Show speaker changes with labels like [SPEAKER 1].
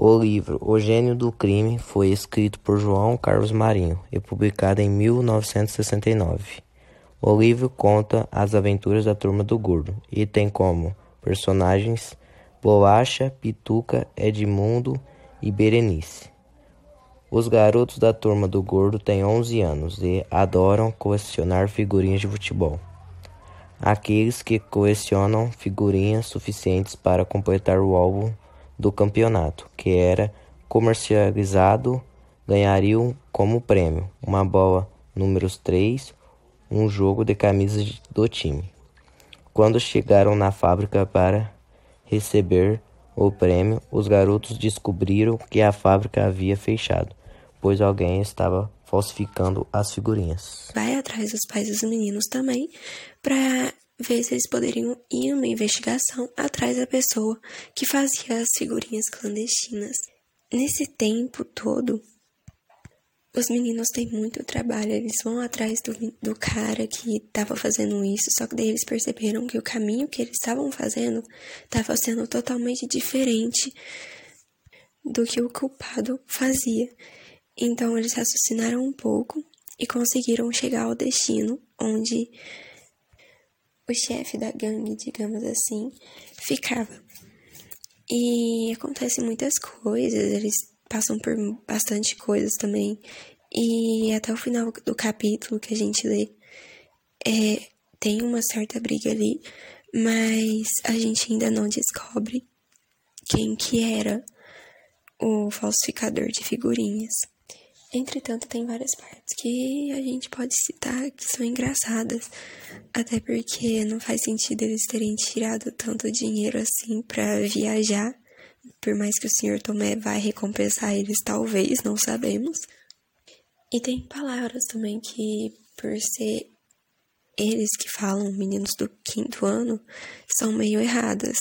[SPEAKER 1] O livro O Gênio do Crime foi escrito por João Carlos Marinho e publicado em 1969. O livro conta as aventuras da Turma do Gordo e tem como personagens Bolacha, Pituca, Edmundo e Berenice. Os garotos da Turma do Gordo têm 11 anos e adoram colecionar figurinhas de futebol. Aqueles que colecionam figurinhas suficientes para completar o álbum do campeonato, que era comercializado, ganhariam como prêmio uma bola números 3, um jogo de camisas do time. Quando chegaram na fábrica para receber o prêmio, os garotos descobriram que a fábrica havia fechado, pois alguém estava falsificando as figurinhas.
[SPEAKER 2] Vai atrás dos pais dos meninos também para se eles poderiam ir numa investigação atrás da pessoa que fazia as figurinhas clandestinas. Nesse tempo todo, os meninos têm muito trabalho, eles vão atrás do, do cara que estava fazendo isso, só que daí eles perceberam que o caminho que eles estavam fazendo estava sendo totalmente diferente do que o culpado fazia. Então eles raciocinaram um pouco e conseguiram chegar ao destino onde o chefe da gangue, digamos assim, ficava. E acontecem muitas coisas, eles passam por bastante coisas também. E até o final do capítulo que a gente lê, é, tem uma certa briga ali, mas a gente ainda não descobre quem que era o falsificador de figurinhas. Entretanto, tem várias partes que a gente pode citar que são engraçadas, até porque não faz sentido eles terem tirado tanto dinheiro assim para viajar. Por mais que o Sr. Tomé vai recompensar eles, talvez, não sabemos. E tem palavras também que, por ser eles que falam, meninos do quinto ano, são meio erradas.